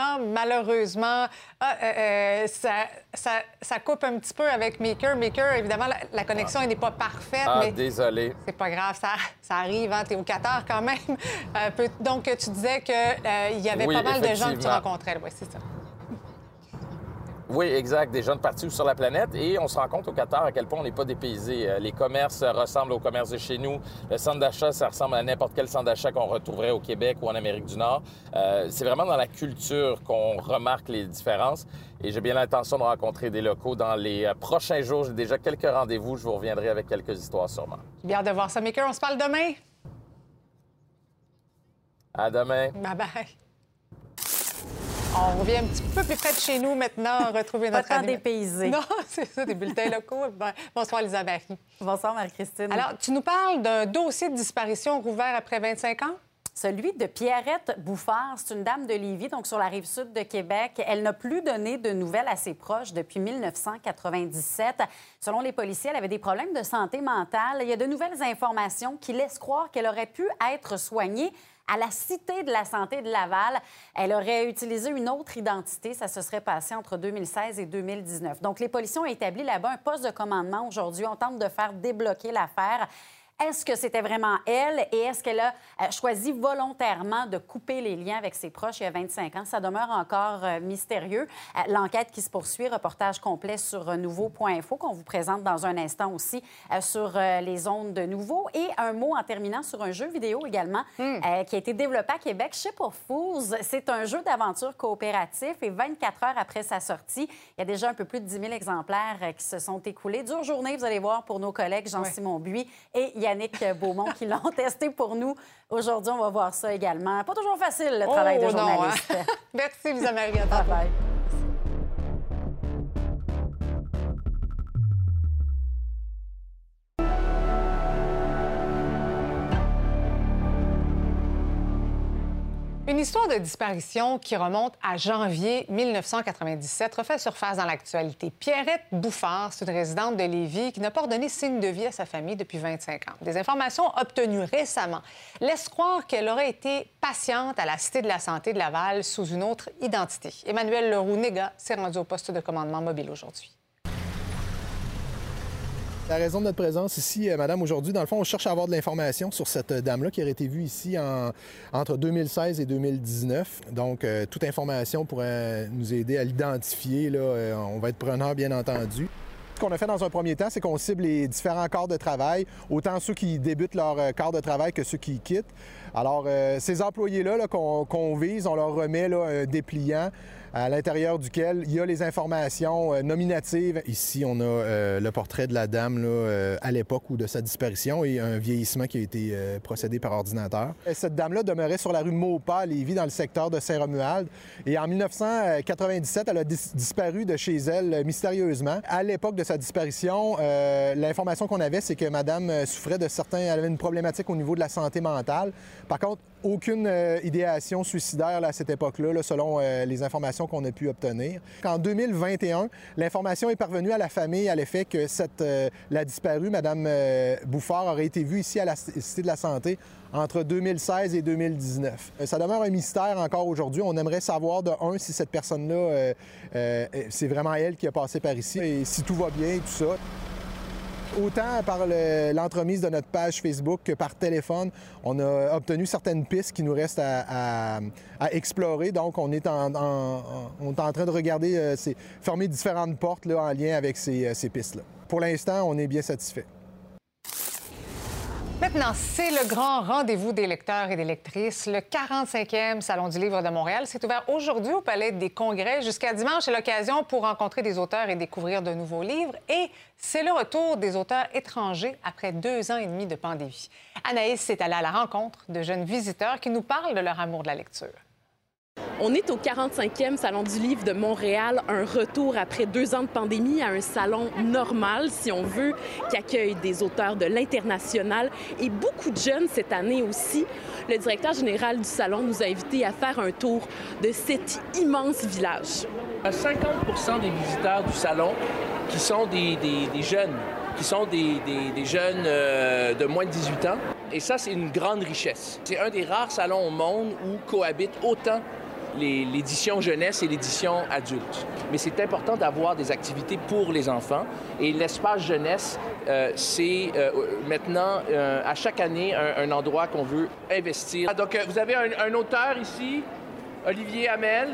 Ah, malheureusement, ah, euh, euh, ça, coupe un petit peu avec Maker. Maker, évidemment, la, connexion n'est pas parfaite. Ah, mais désolé. C'est pas grave, ça, ça arrive. Hein, tu es au Qatar quand même. Euh, donc, tu disais qu'il y avait pas mal de gens que tu rencontrais. Oui, c'est ça. Oui, exact. Des jeunes partout sur la planète. Et on se rend compte au Qatar à quel point on n'est pas dépaysé. Euh, les commerces ressemblent aux commerces de chez nous. Le centre d'achat, ça ressemble à n'importe quel centre d'achat qu'on retrouverait au Québec ou en Amérique du Nord. Euh, c'est vraiment dans la culture qu'on remarque les différences. Et j'ai bien l'intention de rencontrer des locaux dans les euh, prochains jours. J'ai déjà quelques rendez-vous. Je vous reviendrai avec quelques histoires sûrement. Bien de voir ça, Maker. On se parle demain? À demain. Bye bye. On revient un petit peu plus près de chez nous maintenant, retrouver notre... Pas tant dépaysé. Non, c'est ça, des bulletins locaux. bonsoir, Lisa Bonsoir, Marie-Christine. Alors, tu nous parles d'un dossier de disparition rouvert après 25 ans? Celui de Pierrette Bouffard, c'est une dame de Lévis, donc sur la rive sud de Québec. Elle n'a plus donné de nouvelles à ses proches depuis 1997. Selon les policiers, elle avait des problèmes de santé mentale. Il y a de nouvelles informations qui laissent croire qu'elle aurait pu être soignée à la Cité de la santé de Laval. Elle aurait utilisé une autre identité. Ça se serait passé entre 2016 et 2019. Donc, les policiers ont établi là-bas un poste de commandement aujourd'hui. On tente de faire débloquer l'affaire. Est-ce que c'était vraiment elle et est-ce qu'elle a euh, choisi volontairement de couper les liens avec ses proches il y a 25 ans? Ça demeure encore euh, mystérieux. Euh, l'enquête qui se poursuit, reportage complet sur nouveau.info qu'on vous présente dans un instant aussi sur les ondes de Nouveau. Et un mot en terminant sur un jeu vidéo également hmm. qui a été développé à Québec, Ship of Fools. C'est un jeu d'aventure coopératif et 24 heures après sa sortie, il y a déjà un peu plus de 10 000 exemplaires qui se sont écoulés. Dure journée, vous allez voir, pour nos collègues Jean-Simon Buis et Yannick Beaumont qui l'ont testé pour nous. Aujourd'hui, on va voir ça également. Pas toujours facile, le travail de oh, journaliste. Hein? Merci, Lisa Marie. Bye bye. Une histoire de disparition qui remonte à janvier 1997 refait surface dans l'actualité. Pierrette Bouffard, c'est une résidente de Lévis qui n'a pas redonné signe de vie à sa famille depuis 25 ans. Des informations obtenues récemment laissent croire qu'elle aurait été patiente à la Cité de la Santé de Laval sous une autre identité. Emmanuel Leroux-Néga s'est rendu au poste de commandement mobile aujourd'hui. La raison de notre présence ici, euh, Madame, aujourd'hui, dans le fond, on cherche à avoir de l'information sur cette euh, dame-là qui aurait été vue ici entre 2016 et 2019. Donc, euh, toute information pourrait nous aider à l'identifier. on va être preneur, bien entendu. Ce qu'on a fait dans un premier temps, c'est qu'on cible les différents corps de travail, autant ceux qui débutent leur corps de travail que ceux qui quittent. Alors, ces employés-là qu'on vise, on leur remet un dépliant à l'intérieur duquel il y a les informations euh, nominatives. Ici, on a euh, le portrait de la dame euh, à l'époque ou de sa disparition et un vieillissement qui a été procédé par ordinateur. Cette dame-là demeurait sur la rue Maupas à Lévis, dans le secteur de Saint-Romuald. Et en 1997, elle a disparu de chez elle mystérieusement. À l'époque de sa disparition, l'information qu'on avait, c'est que madame souffrait de certains... Elle avait une problématique au niveau de la santé mentale. Par contre, aucune euh, idéation suicidaire à cette époque-là, selon euh, les informations qu'on a pu obtenir. En 2021, l'information est parvenue à la famille à l'effet que cette, euh, la disparue, Mme Bouffard, aurait été vue ici à la Cité de la Santé entre 2016 et 2019. Ça demeure un mystère encore aujourd'hui. On aimerait savoir de un si cette personne-là, c'est vraiment elle qui a passé par ici et si tout va bien et tout ça. Autant par l'entremise de notre page Facebook que par téléphone, on a obtenu certaines pistes qui nous restent à, explorer. Donc, on est en, train de regarder, euh, former différentes portes en lien avec ces, euh, ces pistes-là. Pour l'instant, on est bien satisfait. Maintenant, c'est le grand rendez-vous des lecteurs et des lectrices. Le 45e Salon du Livre de Montréal s'est ouvert aujourd'hui au Palais des Congrès. Jusqu'à dimanche, c'est l'occasion pour rencontrer des auteurs et découvrir de nouveaux livres. Et c'est le retour des auteurs étrangers après deux ans et demi de pandémie. Anaïs est allée à la rencontre de jeunes visiteurs qui nous parlent de leur amour de la lecture. On est au 45e Salon du Livre de Montréal, un retour après deux ans de pandémie à un salon normal, si on veut, qui accueille des auteurs de l'international et beaucoup de jeunes cette année aussi. Le directeur général du salon nous a invités à faire un tour de cet immense village. 50% des visiteurs du salon qui sont des, jeunes, qui sont des, jeunes euh, de moins de 18 ans. Et ça, c'est une grande richesse. C'est un des rares salons au monde où cohabitent autant l'édition jeunesse et l'édition adulte. Mais c'est important d'avoir des activités pour les enfants. Et l'espace jeunesse, euh, c'est euh, maintenant, euh, à chaque année, un, endroit qu'on veut investir. Donc, vous avez un, auteur ici, Olivier Hamel.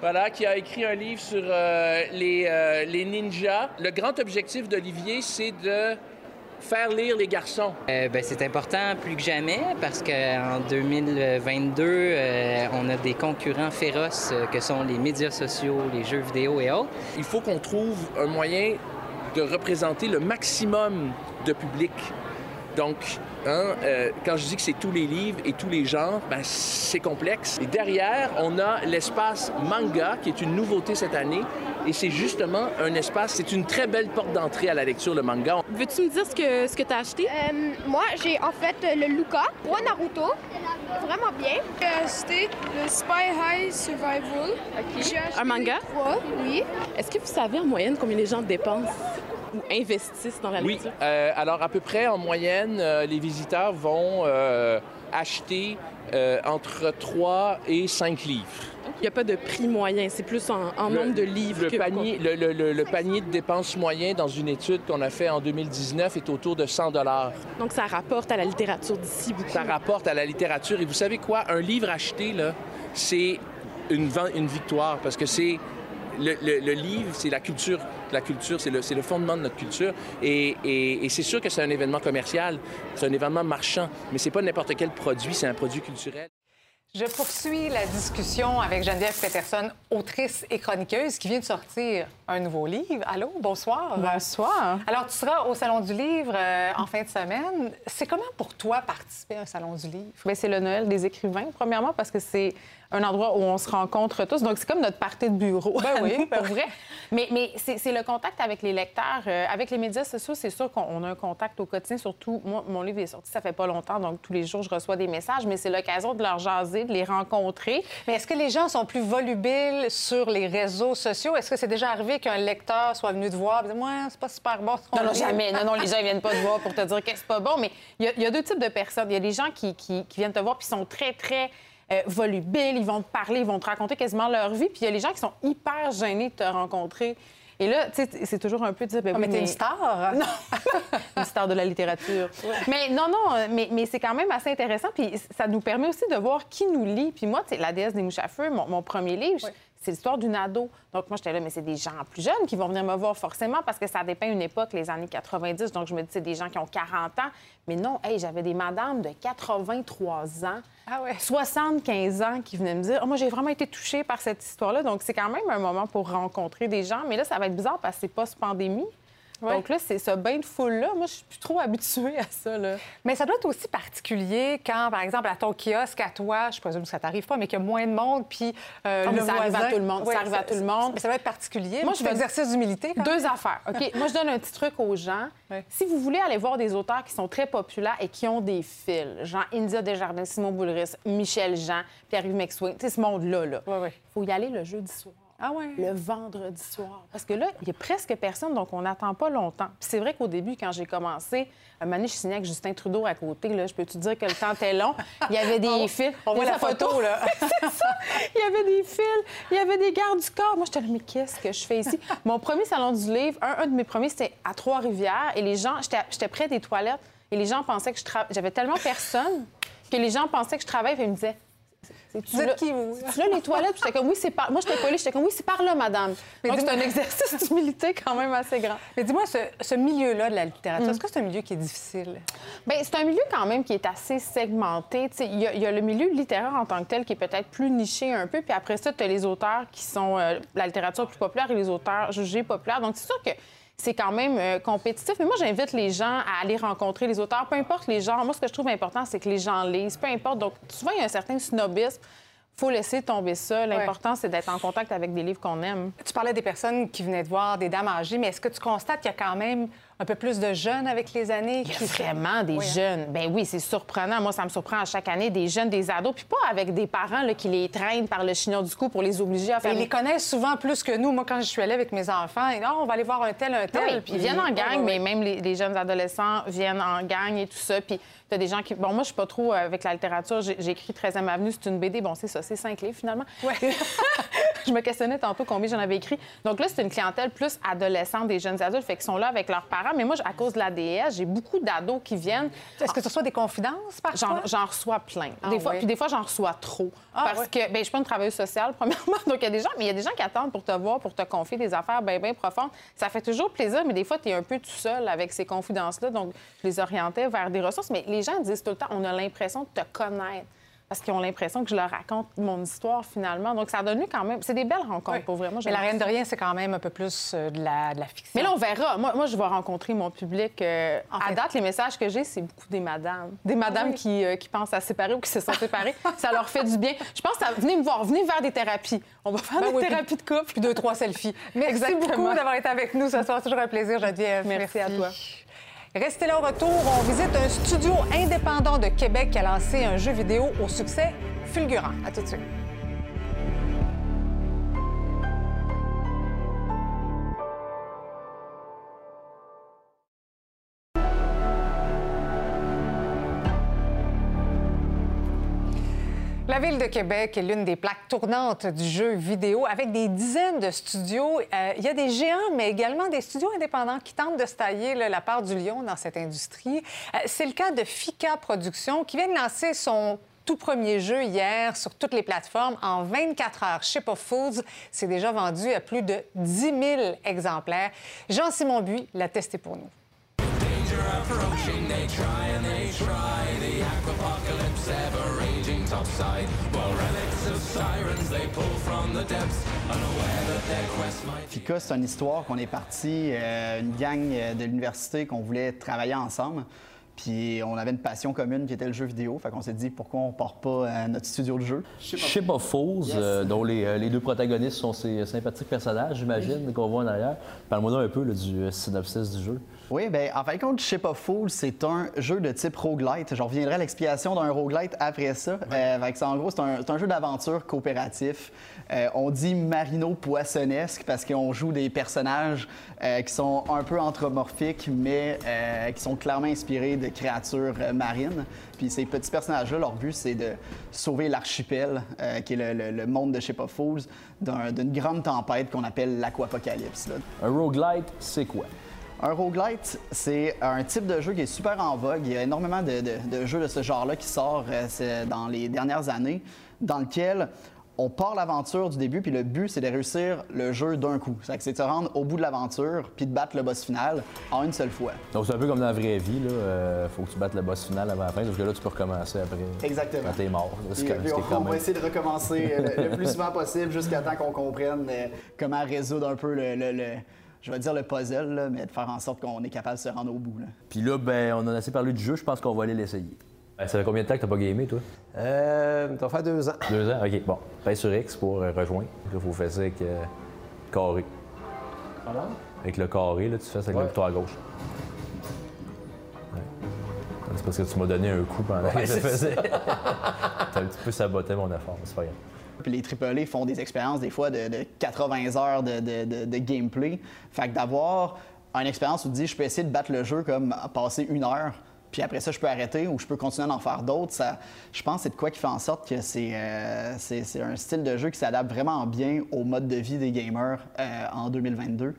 Voilà, qui a écrit un livre sur les, les ninjas. Le grand objectif d'Olivier, c'est de faire lire les garçons? Euh, ben, c'est important plus que jamais parce qu'en 2022, euh, on a des concurrents féroces euh, que sont les médias sociaux, les jeux vidéo et autres. Il faut qu'on trouve un moyen de représenter le maximum de public. Donc, hein, quand je dis que c'est tous les livres et tous les genres, ben, c'est complexe. Et derrière, on a l'espace manga, qui est une nouveauté cette année, et c'est justement un espace, c'est une très belle porte d'entrée à la lecture, le manga. Veux-tu me dire ce que, ce que tu as acheté? Euh, moi, j'ai en fait le Luca, ou Naruto, vraiment bien. J'ai acheté le Spy High Survival. Un manga? oui. Est-ce que vous savez en moyenne combien les gens dépensent? Ou investissent dans la lecture? Oui. Euh, alors, à peu près, en moyenne, euh, les visiteurs vont acheter entre 3 et 5 livres. Il n'y a pas de prix moyen, c'est plus en, nombre de livres. Le, panier, le, panier de dépenses moyen dans une étude qu'on a fait en 2019 est autour de 100 Donc ça rapporte à la littérature d'ici beaucoup. Ça rapporte à la littérature. Et vous savez quoi? Un livre acheté, là, c'est une, une victoire parce que c'est le, livre, c'est la culture. La culture, c'est le, le, fondement de notre culture. Et, et c'est sûr que c'est un événement commercial, c'est un événement marchand, mais c'est pas n'importe quel produit, c'est un produit culturel. Je poursuis la discussion avec Geneviève Peterson, autrice et chroniqueuse, qui vient de sortir un nouveau livre. Allô, bonsoir. Bonsoir. Alors, tu seras au Salon du Livre euh, en fin de semaine. C'est comment pour toi participer à un Salon du Livre? Bien, c'est le Noël des écrivains, premièrement, parce que c'est un endroit où on se rencontre tous. Donc, c'est comme notre partie de bureau. Ben oui, pour vrai. Mais, mais c'est le contact avec les lecteurs. Euh, avec les médias sociaux, c'est sûr qu'on a un contact au quotidien. Surtout, moi, mon livre est sorti, ça fait pas longtemps, donc tous les jours, je reçois des messages, mais c'est l'occasion de leur jaser, de les rencontrer. Mais est-ce que les gens sont plus volubiles sur les réseaux sociaux? Est-ce que c'est déjà arrivé qu'un lecteur soit venu te voir et dire, moi, c'est pas super bon? Non, non, jamais. Non, non, les gens, ils viennent pas te voir pour te dire que c'est pas bon. Mais il y, a deux types de personnes. Il y a des gens qui, qui, qui viennent te voir puis sont très, très euh, volubiles, ils vont te parler, ils vont te raconter quasiment leur vie. Puis il y a les gens qui sont hyper gênés de te rencontrer. Et là, tu sais, c'est toujours un peu de dire... Ben, oh, mais t'es une star? Non, une star de la littérature. Mais non, non, mais, mais c'est quand même assez intéressant. Puis ça nous permet aussi de voir qui nous lit. Puis moi, tu sais, La déesse des mouches à feu, mon, premier livre, c'est l'histoire d'une ado. Donc, moi, j'étais là, mais c'est des gens plus jeunes qui vont venir me voir forcément parce que ça dépeint une époque, les années 90. Donc, je me dis, c'est des gens qui ont 40 ans. Mais non, hey, j'avais des madames de 83 ans, ah ouais. 75 ans qui venaient me dire, oh, moi, j'ai vraiment été touchée par cette histoire-là. Donc, c'est quand même un moment pour rencontrer des gens. Mais là, ça va être bizarre parce que c'est post-pandémie. Donc là, c'est ce bain de foule-là. Moi, je suis plus trop habituée à ça. Là. Mais ça doit être aussi particulier quand, par exemple, à ton kiosque, à toi, je présume que ça t'arrive pas, mais qu'il y a moins de monde, puis euh, Ah, le ça arrive à tout le monde. Ouais, ça arrive à tout le monde. Mais ça va être particulier. Moi, je vais- exercice d'humilité. Deux affaires. OK? Moi, je donne un petit truc aux gens. Si vous voulez aller voir des auteurs qui sont très populaires et qui ont des fils, genre India Desjardins, Simon Boulris, Michel Jean, Pierre-Yves McSween, tu sais, ce monde-là, là. Il faut y aller le jeudi soir. Ah ouais? Le vendredi soir. Parce que là, il y a presque personne, donc on n'attend pas longtemps. Puis c'est vrai qu'au début, quand j'ai commencé, un moment donné, je signais avec Justin Trudeau à côté. Là, je peux te dire que le temps était long? Il y avait des On- fils. on voit la photo, là. c'est ça. Il y avait des fils, il y avait des gardes du corps. Moi, j'étais là, mais qu'est-ce que je fais ici? Mon premier salon du livre, un, un de mes premiers, c'était à Trois-Rivières. Et les gens, j'étais près des toilettes. Et les gens pensaient que je travaillais. J'avais tellement personne que les gens pensaient que je travaillais. Et ils me disaient, Vous êtes qui, vous? tu là, les toilettes? J'étais comme, oui, c'est par... Moi, j'étais collée, j'étais comme, oui, c'est par là, madame. Mais Donc, c'est un exercice d'humilité quand même assez grand. Mais dis-moi, ce, ce milieu-là de la littérature, Mm. est-ce que c'est un milieu qui est difficile? Bien, c'est un milieu quand même qui est assez segmenté. Tu sais, Il y, a- il y a le milieu littéraire en tant que tel qui est peut-être plus niché un peu. Puis après ça, tu as les auteurs qui sont euh, la littérature plus populaire et les auteurs jugés populaires. Donc, c'est sûr que c'est quand même euh, compétitif. Mais moi, j'invite les gens à aller rencontrer les auteurs, peu importe les genres. Moi, ce que je trouve important, c'est que les gens lisent, peu importe. Donc, souvent, il y a un certain snobisme. faut laisser tomber ça. L'important, c'est d'être en contact avec des livres qu'on aime. Tu parlais des personnes qui venaient te voir, des dames âgées, mais est-ce que tu constates qu'il y a quand même un peu plus de jeunes avec les années? Il y a vraiment des Oui, hein? jeunes. Ben oui, c'est surprenant. Moi, ça me surprend à chaque année, des jeunes, des ados, puis pas avec des parents là, qui les traînent par le chignon du cou pour les obliger à faire... Ils les connaissent souvent plus que nous. Moi, quand je suis allée avec mes enfants, disent, Ah, on va aller voir un tel, un tel. Oui, puis ils viennent en gang, mais même les, les jeunes adolescents viennent en gang et tout ça. Puis t'as des gens qui... Bon, moi, je suis pas trop euh, avec la littérature. Écrit 13e Avenue, c'est une BD. Bon, c'est ça, c'est cinq livres, finalement. je me questionnais tantôt combien j'en avais écrit. Donc là, c'est une clientèle plus adolescente des jeunes adultes, fait qu'ils sont là avec leurs parents. Mais moi, à cause de la DS, j'ai beaucoup d'ados qui viennent. Est-ce que tu reçois des confidences parfois? J'en j'en reçois plein. Ah, des fois, oui. Puis des fois, j'en reçois trop. Ah, parce ouais. que, ben, je suis pas une travailleuse sociale, premièrement. Donc, il y a des gens, mais il y a des gens qui attendent pour te voir, pour te confier des affaires bien, bien profondes. Ça fait toujours plaisir, mais des fois, tu es un peu tout seul avec ces confidences-là. Donc, je les orientais vers des ressources. Mais les gens disent tout le temps, on a l'impression de te connaître. Parce qu'ils ont l'impression que je leur raconte mon histoire finalement. Donc, ça a donné quand même. C'est des belles rencontres, pour vrai. Moi, Mais la Reine de rien, c'est quand même un peu plus euh, de la, de la fiction. Mais là, on verra. Moi, moi je vais rencontrer mon public. euh, à fait- date, les messages que j'ai, c'est beaucoup des madames. Des madames oui. qui, euh, qui pensent à se séparer ou qui se sont séparées. ça leur fait du bien. Je pense à venez me voir, venez vers des thérapies. On va faire Ben des oui, thérapies de couple. Puis deux, trois selfies. Merci Exactement. beaucoup d'avoir été avec nous ce soir. Toujours un plaisir, Geneviève. Merci à toi. Restez là au retour. On visite un studio indépendant de Québec qui a lancé un jeu vidéo au succès fulgurant. À tout de suite. Ville de Québec est l'une des plaques tournantes du jeu vidéo avec des dizaines de studios. Euh, il y a des géants, mais également des studios indépendants qui tentent de se tailler la part du lion dans cette industrie. Euh, C'est le cas de Fika Productions qui vient de lancer son tout premier jeu hier sur toutes les plateformes en 24 heures. Ship of Foods, c'est déjà vendu à plus de 10 000 exemplaires. Jean-Simon Buis l'a testé pour nous. Approaching, they try and they try. The aquapocalypse ever raging topside. While relics of sirens they pull from the depths, unaware that their quest might. FICA, c'est une histoire qu'on est parti, euh, une gang euh, de l'université qu'on voulait travailler ensemble. Puis on avait une passion commune qui était le jeu vidéo. Fait qu'on s'est dit pourquoi on part pas euh, notre studio de jeu? Ship of Fools, Yes. euh, dont les, les deux protagonistes sont ces sympathiques personnages, j'imagine, qu'on voit en arrière. Parle-moi un peu là, du synopsis du jeu. Oui, bien, en fin de compte, Ship of Fools, c'est un jeu de type roguelite. Je reviendrai à l'explication d'un roguelite après ça. Euh, en gros, c'est un, jeu d'aventure coopératif. Euh, on dit marino-poissonnesque parce qu'on joue des personnages euh, qui sont un peu anthropomorphiques, mais qui sont clairement inspirés de créatures marines. Puis ces petits personnages-là, leur but, c'est de sauver l'archipel, qui est le, le- le monde de Ship of Fools, d'un- d'une grande tempête qu'on appelle l'aquapocalypse. Un roguelite, c'est quoi? Un roguelite, c'est un type de jeu qui est super en vogue. Il y a énormément de, de- de jeux de ce genre-là qui sortent euh, dans les dernières années, dans lequel on part l'aventure du début, puis le but, c'est de réussir le jeu d'un coup. C'est que c'est de se rendre au bout de l'aventure, puis de battre le boss final en une seule fois. Donc c'est un peu comme dans la vraie vie, là. euh, faut que tu battes le boss final avant la fin, parce que là, tu peux recommencer après. Exactement. Quand t'es mort. Puis- quand- puis on, quand on va même- essayer de recommencer le, le plus souvent possible jusqu'à temps qu'on comprenne euh, comment résoudre un peu le, le- le- je vais dire le puzzle, là, mais de faire en sorte qu'on est capable de se rendre au bout. Là. Puis là, ben, on en a assez parlé du jeu, je pense qu'on va aller l'essayer. Ben, ça fait combien de temps que t'as pas gamé, toi? Euh, ça va faire deux ans. Deux ans? OK, bon. Pèse sur X pour euh, rejoindre. Là, faut faire ça avec euh, carré. Avec le carré, là, tu fais ça avec Ouais. le bouton à gauche. Ouais. C'est parce que tu m'as donné un coup pendant que je faisais. ça. T'as un petit peu saboté mon effort, mais c'est pas grave. Puis les AAA font des expériences des fois de, de 80 heures de, gameplay. Fait que d'avoir une expérience où tu dis je peux essayer de battre le jeu comme passer une heure, puis après ça je peux arrêter ou je peux continuer à en faire d'autres, ça, je pense que c'est de quoi qui fait en sorte que c'est euh, c'est- c'est un style de jeu qui s'adapte vraiment bien au mode de vie des gamers euh, en 2022.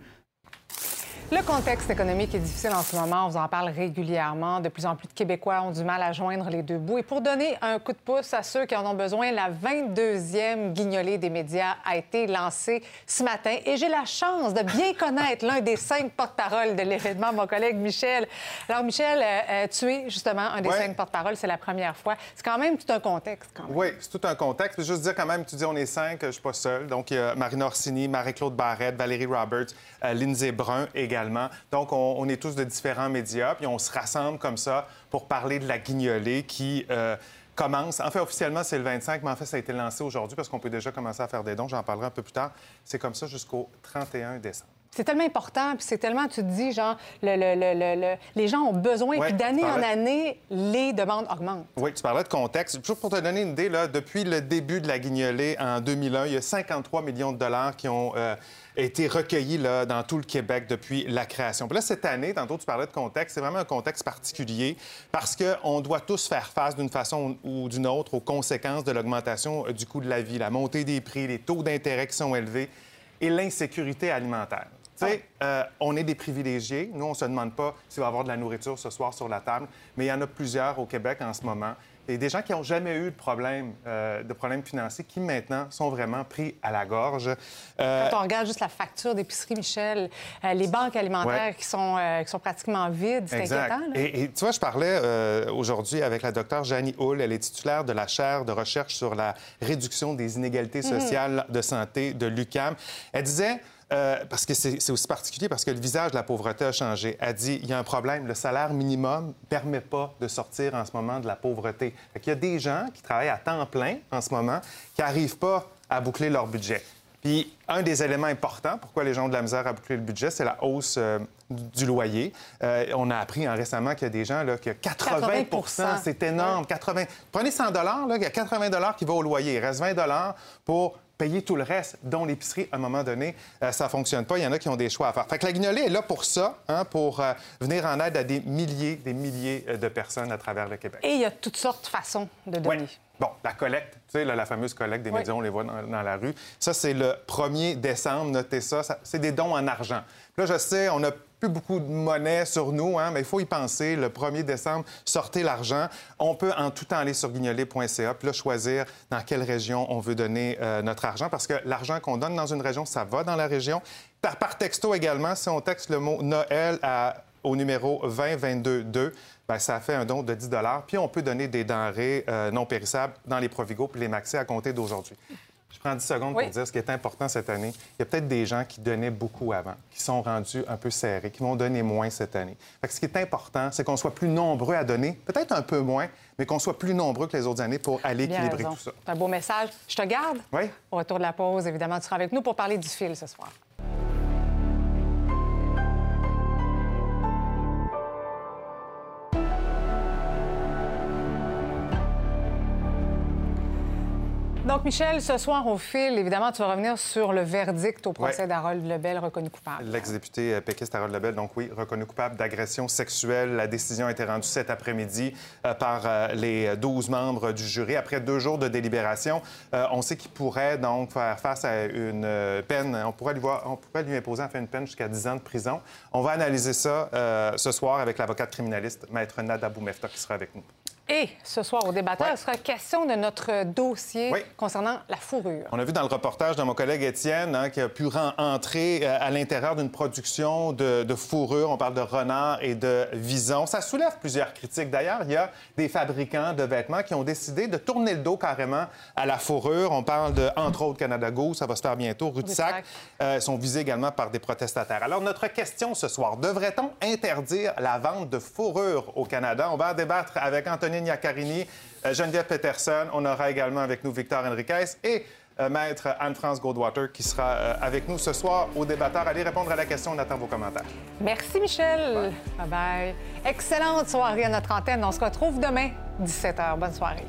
Le contexte économique est difficile en ce moment. On vous en parle régulièrement. De plus en plus de Québécois ont du mal à joindre les deux bouts. Et pour donner un coup de pouce à ceux qui en ont besoin, la 22e guignolée des médias a été lancée ce matin. Et j'ai la chance de bien connaître l'un des cinq porte-parole de l'événement, mon collègue Michel. Alors, Michel, euh, euh, tu es justement un des Ouais. cinq porte-parole. C'est la première fois. C'est quand même tout un contexte. Quand même. Oui, c'est tout un contexte. Juste dire quand même, tu dis on est cinq, je suis pas seul. Donc, il y a Marina Orsini, Marie-Claude Barrette, Valérie Roberts, euh, Lindsay Brun également. Donc, on, est tous de différents médias, puis on se rassemble comme ça pour parler de la guignolée qui euh, commence. En fait, officiellement, c'est le 25, mais en fait, ça a été lancé aujourd'hui parce qu'on peut déjà commencer à faire des dons. J'en parlerai un peu plus tard. C'est comme ça jusqu'au 31 décembre. C'est tellement important, puis c'est tellement, tu te dis, genre, le- le- le- le- le- les gens ont besoin, Ouais, puis d'année en année, les demandes augmentent. Oui, tu parlais de contexte. Juste pour te donner une idée, là, depuis le début de la guignolée en 2001, il y a 53 millions de dollars qui ont euh, été recueillis là, dans tout le Québec depuis la création. Puis là, cette année, tantôt tu parlais de contexte, c'est vraiment un contexte particulier parce qu'on doit tous faire face d'une façon ou d'une autre aux conséquences de l'augmentation euh, du coût de la vie, la montée des prix, les taux d'intérêt qui sont élevés et l'insécurité alimentaire. Tu sais, euh, on est des privilégiés. Nous, on se demande pas s'il va y avoir de la nourriture ce soir sur la table, mais il y en a plusieurs au Québec en ce moment. Et des gens qui n'ont jamais eu de problème, euh, de problème financier qui maintenant sont vraiment pris à la gorge. Euh, Quand on regarde juste la facture d'épicerie, Michel, euh, les banques alimentaires Ouais. qui, sont, qui sont pratiquement vides, c'est inquiétant. là. Et, et tu vois, je parlais aujourd'hui avec la docteure Janie Hull. Elle est titulaire de la chaire de recherche sur la réduction des inégalités Mhm. sociales de santé de l'UCAM. Elle disait, euh, parce que c'est aussi particulier, parce que le visage de la pauvreté a changé. Elle dit, il y a un problème, le salaire minimum ne permet pas de sortir en ce moment de la pauvreté. Fait qu'il y a des gens qui travaillent à temps plein en ce moment qui n'arrivent pas à boucler leur budget. Puis un des éléments importants, pourquoi les gens ont de la misère à boucler le budget, c'est la hausse euh, du loyer. Euh, on a appris hein, récemment qu'il y a des gens là, qui 80, 80 c'est énorme. 80... Prenez 100 là, il y a 80 qui va au loyer. Il reste 20 pour payer tout le reste, dont l'épicerie, à un moment donné, euh, ça fonctionne pas. Il y en a qui ont des choix à faire. Fait que la guignolée est là pour ça, hein, pour euh, venir en aide à des milliers, des milliers euh, de personnes à travers le Québec. Et il y a toutes sortes de façons de donner. Bon, la collecte, tu sais, là, la fameuse collecte des Oui. médias, on les voit dans, dans la rue. Ça, c'est le 1er décembre, notez ça. ça c'est des dons en argent. Là, je sais, on n'a beaucoup de monnaie sur nous, hein, mais il faut y penser. Le 1er décembre, sortez l'argent. On peut en tout temps aller sur guignolé.ca, puis choisir dans quelle région on veut donner euh, notre argent, parce que l'argent qu'on donne dans une région, ça va dans la région. Par, texto également, si on texte le mot Noël au numéro 20 22 2, ben, ça fait un don de 10 Puis on peut donner des denrées euh, non périssables dans les Provigo puis les Maxi à compter d'aujourd'hui. Je prends 10 secondes Oui. pour dire ce qui est important cette année. Il y a peut-être des gens qui donnaient beaucoup avant, qui sont rendus un peu serrés, qui vont donner moins cette année. Fait que ce qui est important, c'est qu'on soit plus nombreux à donner, peut-être un peu moins, mais qu'on soit plus nombreux que les autres années pour aller Bien équilibrer raison. tout ça. C'est un beau message. Je te garde. Oui. Au retour de la pause, évidemment, tu seras avec nous pour parler du fil ce soir. Donc, Michel, ce soir, au fil, évidemment, tu vas revenir sur le verdict au procès Ouais. d'Harold Lebel reconnu coupable. L'ex-député euh, péquiste Harold Lebel, donc oui, reconnu coupable d'agression sexuelle. La décision a été rendue cet après-midi euh, par euh, les 12 membres du jury. Après deux jours de délibération, on sait qu'il pourrait donc faire face à une peine. On pourrait lui, voir- on pourrait lui imposer en fait une peine jusqu'à 10 ans de prison. On va analyser ça euh, ce soir avec l'avocate criminaliste, Maître Nada Boumefta, qui sera avec nous. Et ce soir, au débatteur, il sera question de notre dossier concernant la fourrure. On a vu dans le reportage de mon collègue Étienne hein, qui a pu entrer euh, à l'intérieur d'une production de, de, fourrure. On parle de renard et de vison. Ça soulève plusieurs critiques. D'ailleurs, il y a des fabricants de vêtements qui ont décidé de tourner le dos carrément à la fourrure. On parle de, entre autres, Canada Goose, ça va se faire bientôt, Rue-de-Sac. Euh, sont visés également par des protestataires. Alors, notre question ce soir, devrait-on interdire la vente de fourrure au Canada? On va en débattre avec Anthony Niacarini, euh, Geneviève Peterson. On aura également avec nous Victor Enriquez et euh, Maître Anne-France Goldwater qui sera euh, avec nous ce soir au débatteur. Allez répondre à la question, on attend vos commentaires. Merci Michel. Bye bye. Excellente soirée à notre antenne. On se retrouve demain, 17h. Bonne soirée.